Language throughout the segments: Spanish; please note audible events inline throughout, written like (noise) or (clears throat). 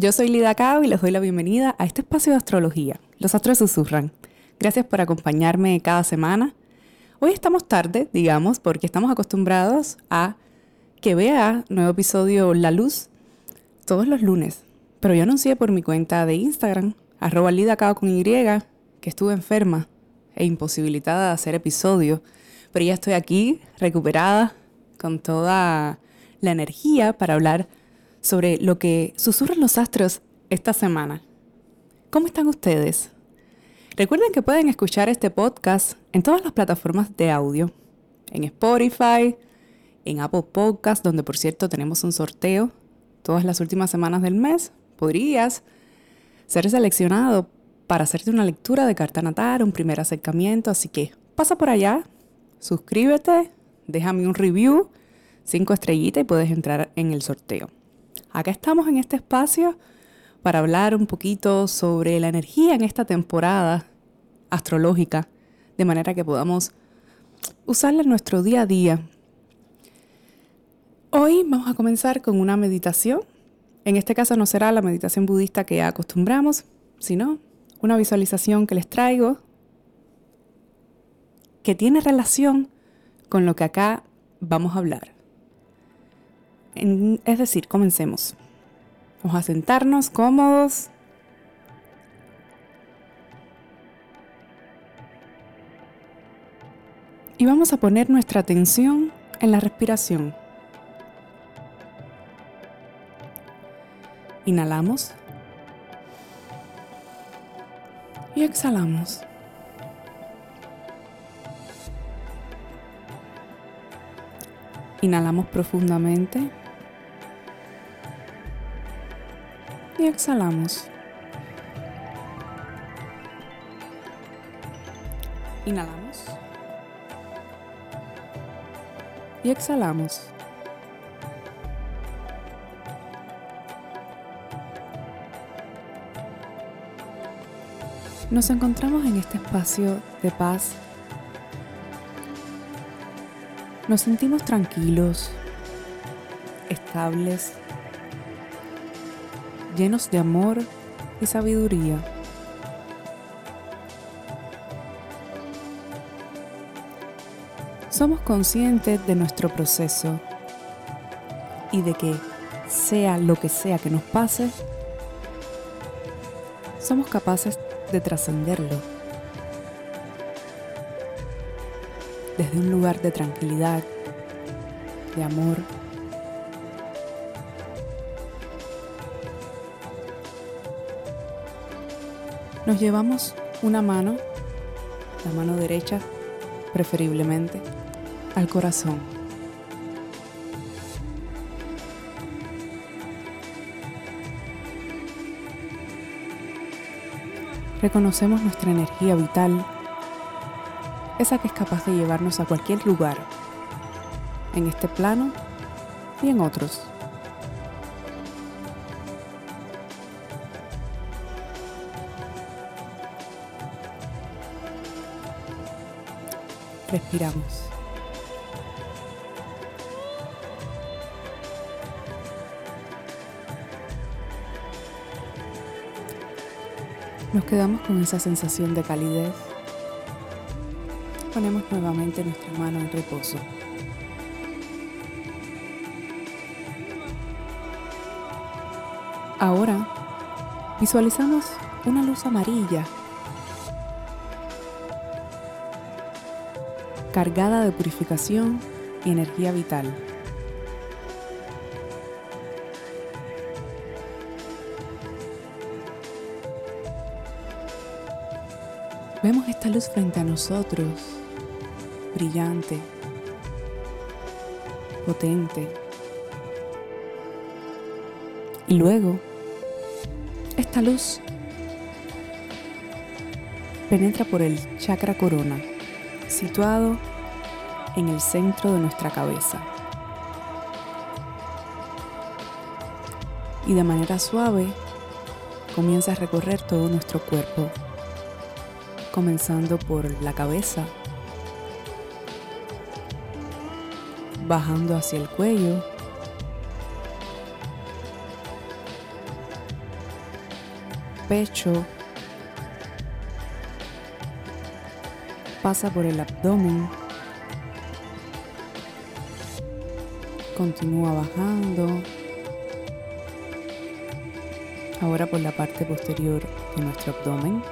Yo soy Lida Cao y les doy la bienvenida a este espacio de astrología. Los astros susurran. Gracias por acompañarme cada semana. Hoy estamos tarde, digamos, porque estamos acostumbrados a que vea nuevo episodio La Luz todos los lunes. Pero yo anuncié por mi cuenta de Instagram, arroba con Y, que estuve enferma e imposibilitada de hacer episodio. Pero ya estoy aquí, recuperada, con toda la energía para hablar sobre lo que susurran los astros esta semana. ¿Cómo están ustedes? Recuerden que pueden escuchar este podcast en todas las plataformas de audio, en Spotify, en Apple Podcast, donde por cierto tenemos un sorteo todas las últimas semanas del mes. Podrías ser seleccionado para hacerte una lectura de carta natal, un primer acercamiento, así que pasa por allá, suscríbete, déjame un review, cinco estrellitas y puedes entrar en el sorteo. Acá estamos en este espacio para hablar un poquito sobre la energía en esta temporada astrológica, de manera que podamos usarla en nuestro día a día. Hoy vamos a comenzar con una meditación. En este caso no será la meditación budista que acostumbramos, sino una visualización que les traigo que tiene relación con lo que acá vamos a hablar es decir, comencemos. Vamos a sentarnos cómodos. Y vamos a poner nuestra atención en la respiración. Inhalamos. Y exhalamos. Inhalamos profundamente. Y exhalamos. Inhalamos. Y exhalamos. Nos encontramos en este espacio de paz. Nos sentimos tranquilos, estables llenos de amor y sabiduría. Somos conscientes de nuestro proceso y de que sea lo que sea que nos pase, somos capaces de trascenderlo desde un lugar de tranquilidad, de amor Nos llevamos una mano, la mano derecha preferiblemente, al corazón. Reconocemos nuestra energía vital, esa que es capaz de llevarnos a cualquier lugar, en este plano y en otros. Respiramos. Nos quedamos con esa sensación de calidez. Ponemos nuevamente nuestra mano en reposo. Ahora visualizamos una luz amarilla cargada de purificación y energía vital. Vemos esta luz frente a nosotros, brillante, potente. Y luego, esta luz penetra por el chakra corona, situado en el centro de nuestra cabeza. Y de manera suave comienza a recorrer todo nuestro cuerpo comenzando por la cabeza, bajando hacia el cuello, pecho, pasa por el abdomen, continúa bajando, ahora por la parte posterior de nuestro abdomen.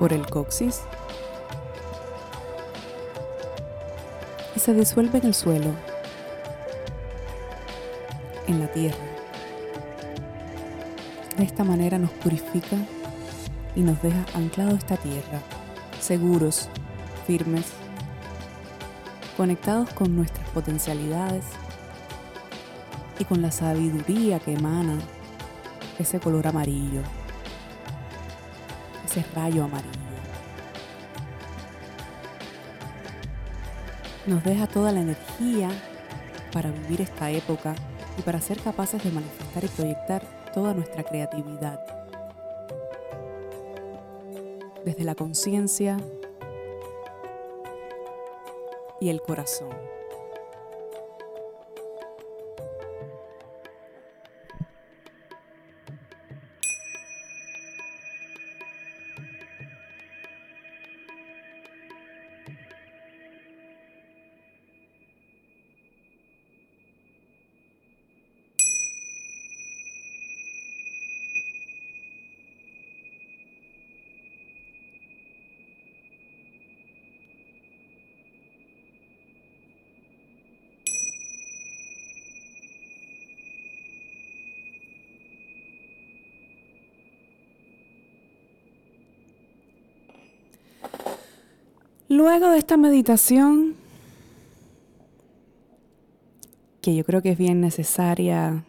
por el coxis y se disuelve en el suelo, en la tierra. De esta manera nos purifica y nos deja anclados a esta tierra, seguros, firmes, conectados con nuestras potencialidades y con la sabiduría que emana ese color amarillo ese rayo amarillo. Nos deja toda la energía para vivir esta época y para ser capaces de manifestar y proyectar toda nuestra creatividad. Desde la conciencia y el corazón. Luego de esta meditación, que yo creo que es bien necesaria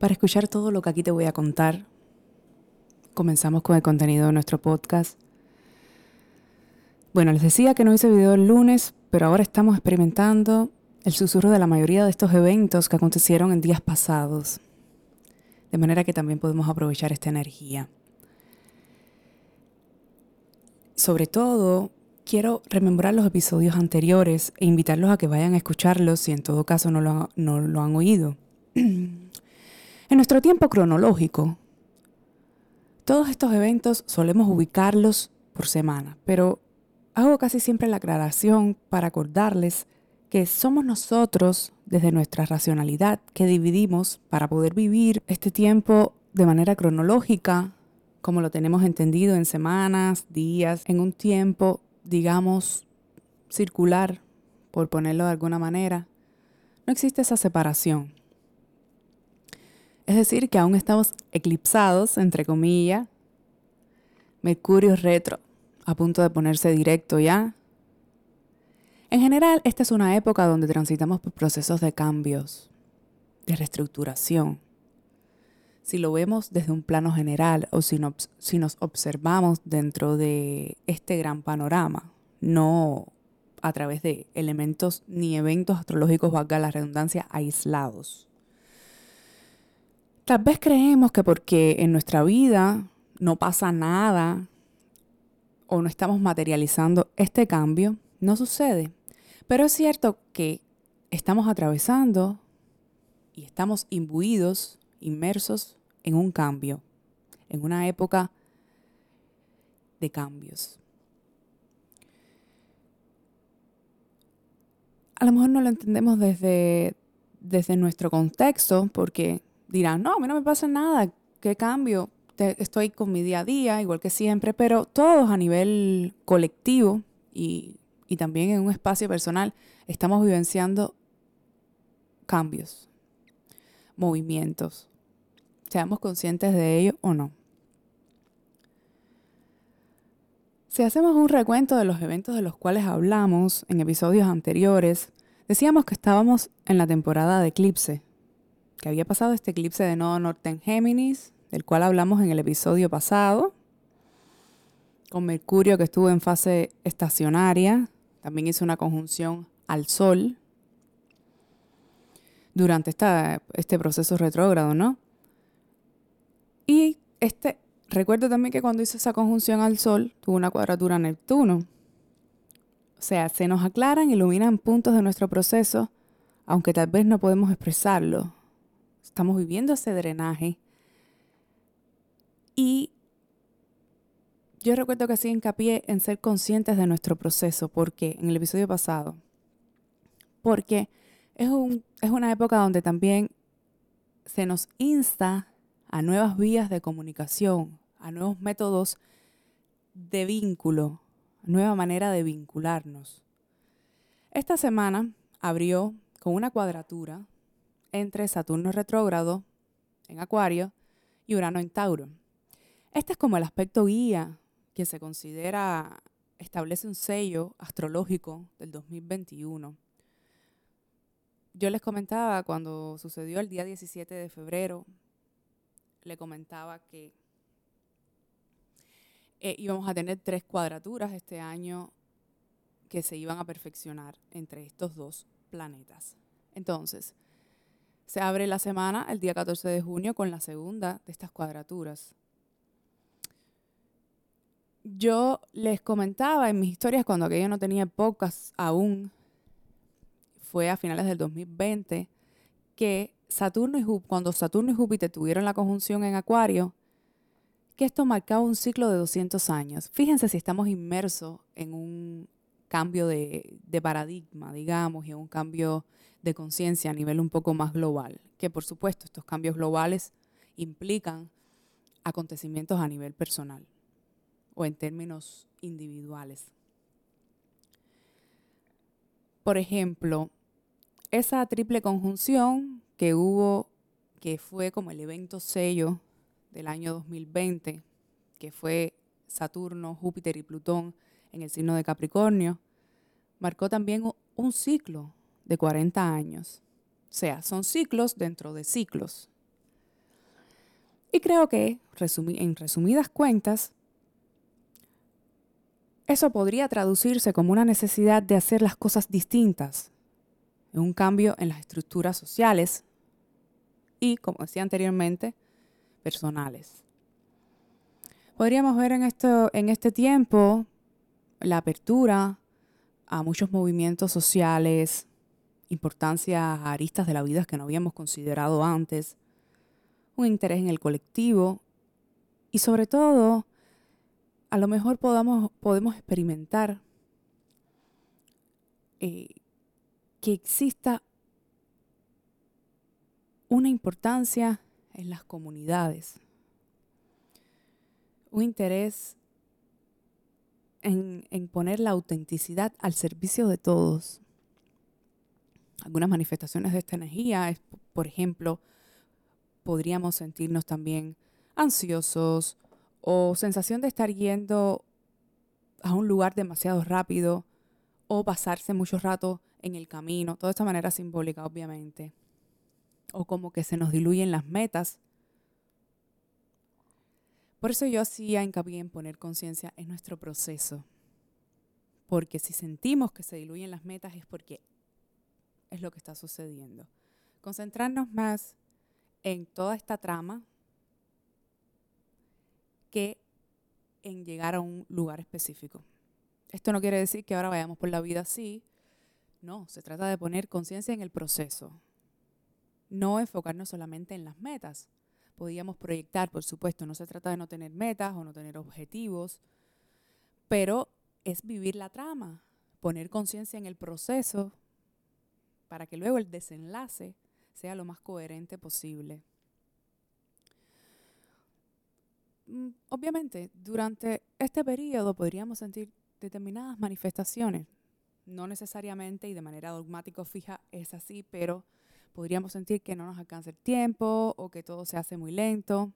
para escuchar todo lo que aquí te voy a contar, comenzamos con el contenido de nuestro podcast. Bueno, les decía que no hice video el lunes, pero ahora estamos experimentando el susurro de la mayoría de estos eventos que acontecieron en días pasados. De manera que también podemos aprovechar esta energía. Sobre todo quiero rememorar los episodios anteriores e invitarlos a que vayan a escucharlos si en todo caso no lo, han oído. (clears throat) en nuestro tiempo cronológico, todos estos eventos solemos ubicarlos por semana, pero hago casi siempre la aclaración para acordarles que somos nosotros, desde nuestra racionalidad, que dividimos para poder vivir este tiempo de manera cronológica, como lo tenemos entendido en semanas, días, en un tiempo digamos, circular, por ponerlo de alguna manera, no existe esa separación. Es decir, que aún estamos eclipsados, entre comillas, Mercurio retro, a punto de ponerse directo ya. En general, esta es una época donde transitamos por procesos de cambios, de reestructuración. Si lo vemos desde un plano general o si, si nos observamos dentro de este gran panorama, no a través de elementos ni eventos astrológicos, valga la redundancia, aislados. Tal vez creemos que porque en nuestra vida no pasa nada o no estamos materializando este cambio, no sucede. Pero es cierto que estamos atravesando y estamos imbuidos, inmersos en un cambio, en una época de cambios. A lo mejor no lo entendemos desde, desde nuestro contexto, porque dirán, no, a mí no me pasa nada, ¿qué cambio? estoy con mi día a día, igual que siempre, pero todos a nivel colectivo y, y también en un espacio personal estamos vivenciando cambios, movimientos, seamos conscientes de ello o no. Si hacemos un recuento de los eventos de los cuales hablamos en episodios anteriores, decíamos que estábamos en la temporada de eclipse, que había pasado este eclipse de Nodo Norte en Géminis, del cual hablamos en el episodio pasado, con Mercurio que estuvo en fase estacionaria, también hizo una conjunción al Sol durante esta, este proceso retrógrado, ¿no? Y este, recuerdo también que cuando hizo esa conjunción al Sol, tuvo una cuadratura a Neptuno. O sea, se nos aclaran, iluminan puntos de nuestro proceso, aunque tal vez no podemos expresarlo. Estamos viviendo ese drenaje. Y yo recuerdo que hacía hincapié en ser conscientes de nuestro proceso, porque en el episodio pasado, porque es, un, es una época donde también se nos insta a nuevas vías de comunicación, a nuevos métodos de vínculo, nueva manera de vincularnos. Esta semana abrió con una cuadratura entre Saturno retrógrado en Acuario y Urano en Tauro. Este es como el aspecto guía que se considera establece un sello astrológico del 2021. Yo les comentaba cuando sucedió el día 17 de febrero, le comentaba que eh, íbamos a tener tres cuadraturas este año que se iban a perfeccionar entre estos dos planetas. Entonces, se abre la semana el día 14 de junio con la segunda de estas cuadraturas. Yo les comentaba en mis historias cuando aquello no tenía pocas aún, fue a finales del 2020, que Saturno y cuando Saturno y Júpiter tuvieron la conjunción en Acuario, que esto marcaba un ciclo de 200 años. Fíjense si estamos inmersos en un cambio de, de paradigma, digamos, y en un cambio de conciencia a nivel un poco más global, que por supuesto estos cambios globales implican acontecimientos a nivel personal o en términos individuales. Por ejemplo, esa triple conjunción que hubo, que fue como el evento sello del año 2020, que fue Saturno, Júpiter y Plutón en el signo de Capricornio, marcó también un ciclo de 40 años. O sea, son ciclos dentro de ciclos. Y creo que, en resumidas cuentas, eso podría traducirse como una necesidad de hacer las cosas distintas, un cambio en las estructuras sociales y, como decía anteriormente, personales. Podríamos ver en, esto, en este tiempo la apertura a muchos movimientos sociales, importancia a aristas de la vida que no habíamos considerado antes, un interés en el colectivo y sobre todo a lo mejor podamos, podemos experimentar eh, que exista una importancia en las comunidades, un interés en, en, poner la autenticidad al servicio de todos. Algunas manifestaciones de esta energía es, por ejemplo, podríamos sentirnos también ansiosos, o sensación de estar yendo a un lugar demasiado rápido o pasarse mucho rato en el camino, toda esta manera simbólica obviamente, o como que se nos diluyen las metas. Por eso yo hacía hincapié en poner conciencia en nuestro proceso, porque si sentimos que se diluyen las metas es porque es lo que está sucediendo. Concentrarnos más en toda esta trama que en llegar a un lugar específico. Esto no quiere decir que ahora vayamos por la vida así. No, se trata de poner conciencia en el proceso. No enfocarnos solamente en las metas. Podíamos proyectar, por supuesto, no se trata de no tener metas o no tener objetivos, pero es vivir la trama, poner conciencia en el proceso para que luego el desenlace sea lo más coherente posible. mm, obviamente, durante este periodo podríamos sentir determinadas manifestaciones. No necesariamente y de manera dogmática fija es así, pero podríamos sentir que no nos alcanza el tiempo o que todo se hace muy lento.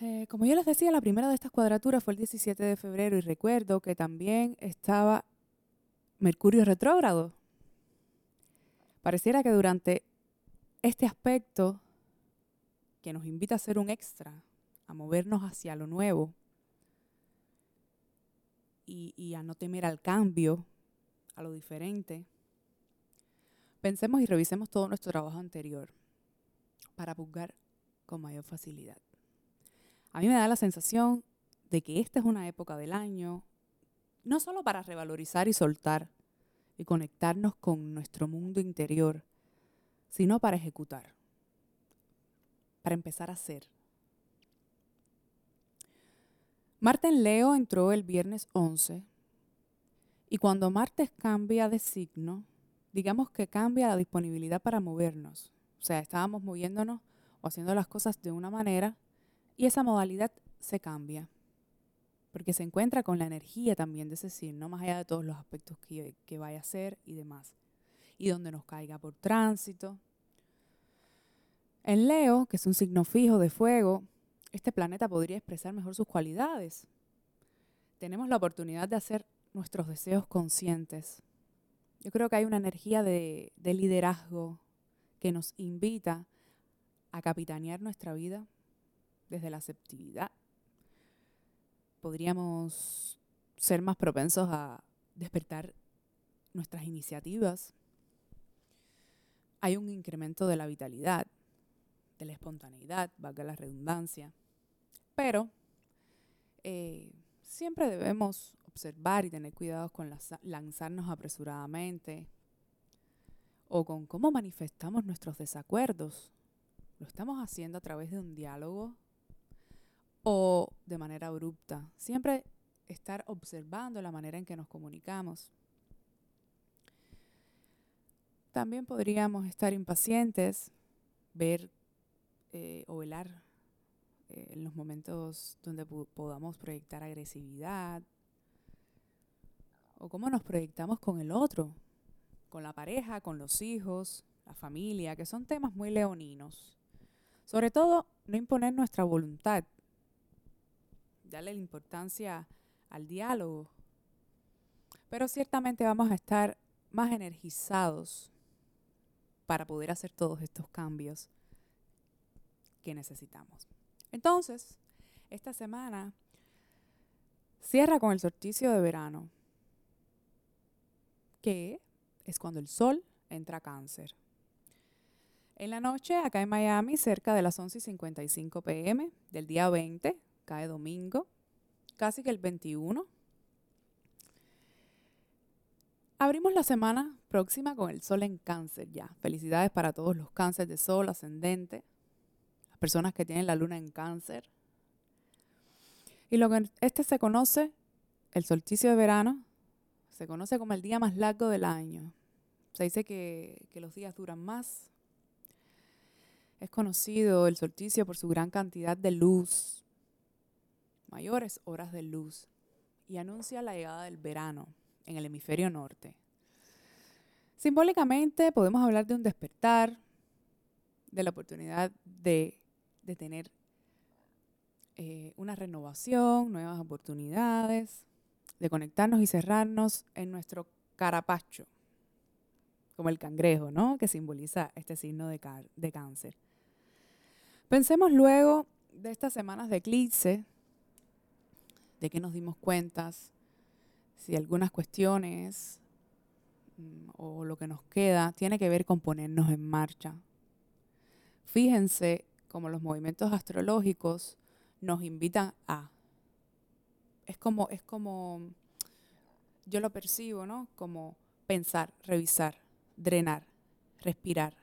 Eh, como yo les decía, la primera de estas cuadraturas fue el 17 de febrero y recuerdo que también estaba Mercurio retrógrado. Pareciera que durante este aspecto que nos invita a hacer un extra, a movernos hacia lo nuevo y, a no temer al cambio, a lo diferente, pensemos y revisemos todo nuestro trabajo anterior para juzgar con mayor facilidad. A mí me da la sensación de que esta es una época del año, no solo para revalorizar y soltar y conectarnos con nuestro mundo interior, sino para ejecutar, para empezar a hacer. Marte en Leo entró el viernes 11 y cuando Marte cambia de signo, digamos que cambia la disponibilidad para movernos. O sea, estábamos moviéndonos o haciendo las cosas de una manera y esa modalidad se cambia, porque se encuentra con la energía también de ese signo, más allá de todos los aspectos que, que vaya a ser y demás. Y donde nos caiga por tránsito. En Leo, que es un signo fijo de fuego, este planeta podría expresar mejor sus cualidades. Tenemos la oportunidad de hacer nuestros deseos conscientes. Yo creo que hay una energía de, de liderazgo que nos invita a capitanear nuestra vida desde la aceptividad. Podríamos ser más propensos a despertar nuestras iniciativas. Hay un incremento de la vitalidad, de la espontaneidad, valga la redundancia. Pero eh, siempre debemos observar y tener cuidado con lanzarnos apresuradamente o con cómo manifestamos nuestros desacuerdos. ¿Lo estamos haciendo a través de un diálogo o de manera abrupta. Siempre estar observando la manera en que nos comunicamos. También podríamos estar impacientes, ver eh, o velar eh, en los momentos donde podamos proyectar agresividad o cómo nos proyectamos con el otro, con la pareja, con los hijos, la familia, que son temas muy leoninos. Sobre todo, no imponer nuestra voluntad, darle la importancia al diálogo. Pero ciertamente vamos a estar más energizados para poder hacer todos estos cambios necesitamos. Entonces, esta semana cierra con el solsticio de verano, que es cuando el sol entra a cáncer. En la noche, acá en Miami, cerca de las 11 y 55 pm del día 20, cae domingo, casi que el 21. Abrimos la semana próxima con el sol en cáncer ya. Felicidades para todos los cánceres de sol ascendente, personas que tienen la luna en cáncer. Y lo que este se conoce, el solsticio de verano, se conoce como el día más largo del año. Se dice que, que los días duran más. Es conocido el solsticio por su gran cantidad de luz, mayores horas de luz y anuncia la llegada del verano en el hemisferio norte. Simbólicamente podemos hablar de un despertar, de la oportunidad de, tener eh, una renovación, nuevas oportunidades, de conectarnos y cerrarnos en nuestro carapacho, como el cangrejo, ¿no? Que simboliza este signo de, de cáncer. Pensemos luego de estas semanas de eclipse, de qué nos dimos cuentas, si algunas cuestiones mm, o lo que nos queda tiene que ver con ponernos en marcha. Fíjense cómo los movimientos astrológicos nos invitan a. Es como, es como, yo lo percibo, ¿no? Como pensar, revisar, drenar, respirar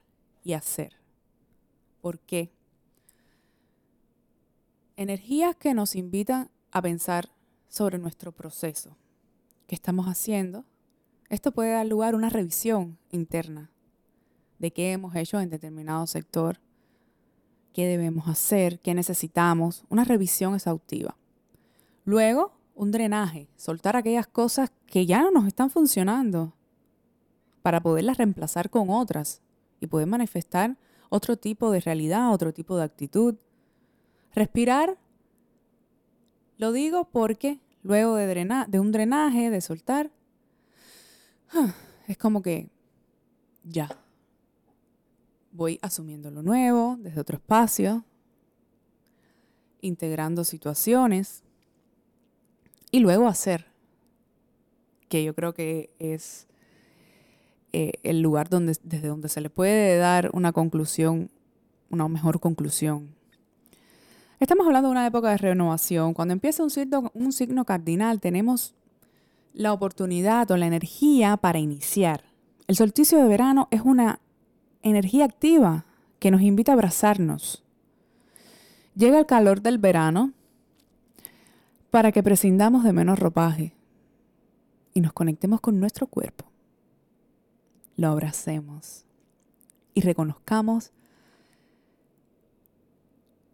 y hacer. ¿Por qué? Energías que nos invitan a pensar sobre nuestro proceso que estamos haciendo, esto puede dar lugar a una revisión interna de qué hemos hecho en determinado sector, qué debemos hacer, qué necesitamos, una revisión exhaustiva. Luego, un drenaje, soltar aquellas cosas que ya no nos están funcionando para poderlas reemplazar con otras y poder manifestar otro tipo de realidad, otro tipo de actitud. Respirar, lo digo porque luego de, de un drenaje, de soltar, (sighs) es como que ya, voy asumiendo lo nuevo desde otro espacio, integrando situaciones y luego hacer, que yo creo que es eh, el lugar donde, desde donde se le puede dar una conclusión, una mejor conclusión. Estamos hablando de una época de renovación. Cuando empieza un signo, un signo cardinal, tenemos la oportunidad o la energía para iniciar. El solsticio de verano es una energía activa que nos invita a abrazarnos. Llega el calor del verano para que prescindamos de menos ropaje y nos conectemos con nuestro cuerpo. Lo abracemos y reconozcamos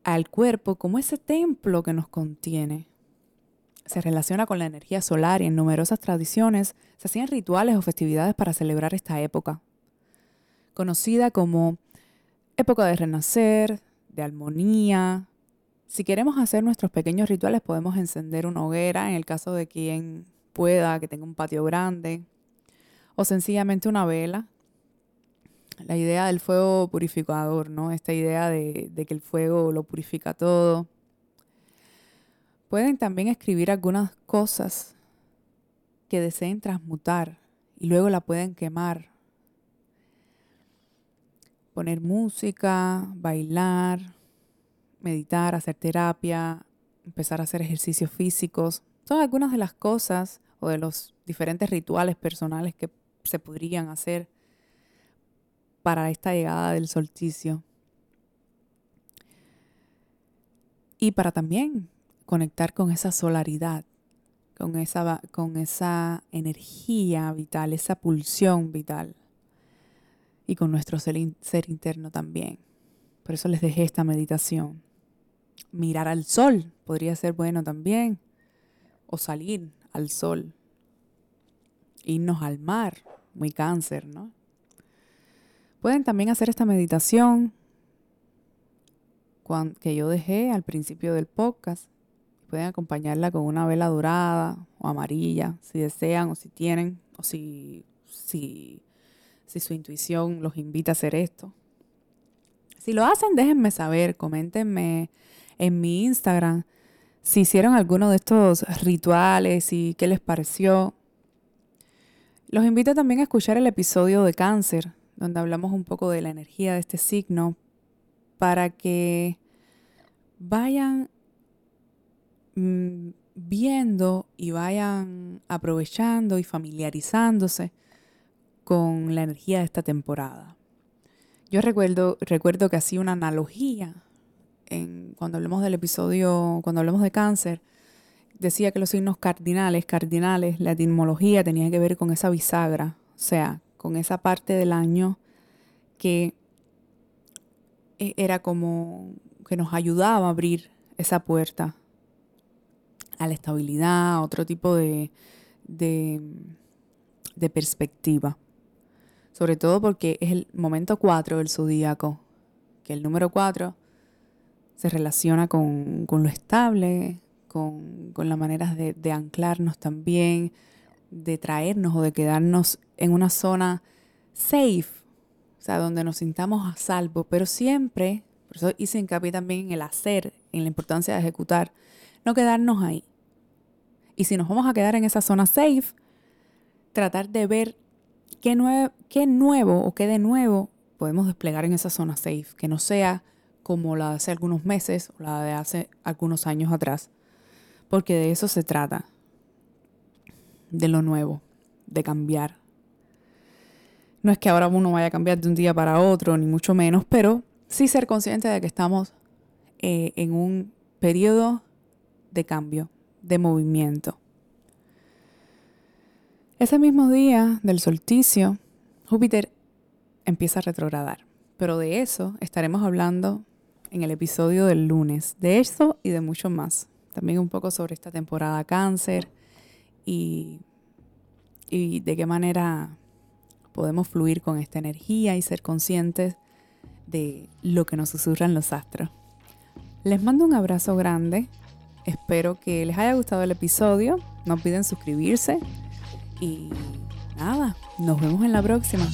al cuerpo como ese templo que nos contiene. Se relaciona con la energía solar y en numerosas tradiciones se hacían rituales o festividades para celebrar esta época conocida como época de renacer, de armonía. Si queremos hacer nuestros pequeños rituales, podemos encender una hoguera en el caso de quien pueda, que tenga un patio grande, o sencillamente una vela. La idea del fuego purificador, ¿no? Esta idea de, que el fuego lo purifica todo. Pueden también escribir algunas cosas que deseen transmutar y luego la pueden quemar poner música, bailar, meditar, hacer terapia, empezar a hacer ejercicios físicos. Son algunas de las cosas o de los diferentes rituales personales que se podrían hacer para esta llegada del solsticio. Y para también conectar con esa solaridad, con esa, con esa energía vital, esa pulsión vital y con nuestro ser, interno también. Por eso les dejé esta meditación. Mirar al sol podría ser bueno también. O salir al sol. Irnos al mar. Muy cáncer, ¿no? Pueden también hacer esta meditación que yo dejé al principio del podcast. Pueden acompañarla con una vela dorada o amarilla, si desean o si tienen, o si, si si su intuición los invita a hacer esto. Si lo hacen, déjenme saber, coméntenme en mi Instagram si hicieron alguno de estos rituales y qué les pareció. Los invito también a escuchar el episodio de cáncer, donde hablamos un poco de la energía de este signo, para que vayan mm, viendo y vayan aprovechando y familiarizándose con la energía de esta temporada. Yo recuerdo, recuerdo que hacía una analogía en, cuando hablemos del episodio, cuando hablemos de cáncer, decía que los signos cardinales, cardinales, la etimología tenía que ver con esa bisagra, o sea, con esa parte del año que e, era como que nos ayudaba a abrir esa puerta a la estabilidad, a otro tipo de, de, de perspectiva sobre todo porque es el momento 4 del zodíaco, que el número 4 se relaciona con, lo estable, con, con las maneras de, de, anclarnos también, de traernos o de quedarnos en una zona safe, o sea, donde nos sintamos a salvo, pero siempre, por eso hice hincapié también en el hacer, en la importancia de ejecutar, no quedarnos ahí. Y si nos vamos a quedar en esa zona safe, tratar de ver ¿Qué, nuevo o qué de nuevo podemos desplegar en esa zona safe? Que no sea como la de hace algunos meses o la de hace algunos años atrás. Porque de eso se trata. De lo nuevo, de cambiar. No es que ahora uno vaya a cambiar de un día para otro, ni mucho menos, pero sí ser consciente de que estamos eh, en un periodo de cambio, de movimiento. Ese mismo día del solsticio, Júpiter empieza a retrogradar, pero de eso estaremos hablando en el episodio del lunes. De eso y de mucho más. También un poco sobre esta temporada cáncer y, y de qué manera podemos fluir con esta energía y ser conscientes de lo que nos susurran los astros. Les mando un abrazo grande. Espero que les haya gustado el episodio. No olviden suscribirse. Y nada, nos vemos en la próxima.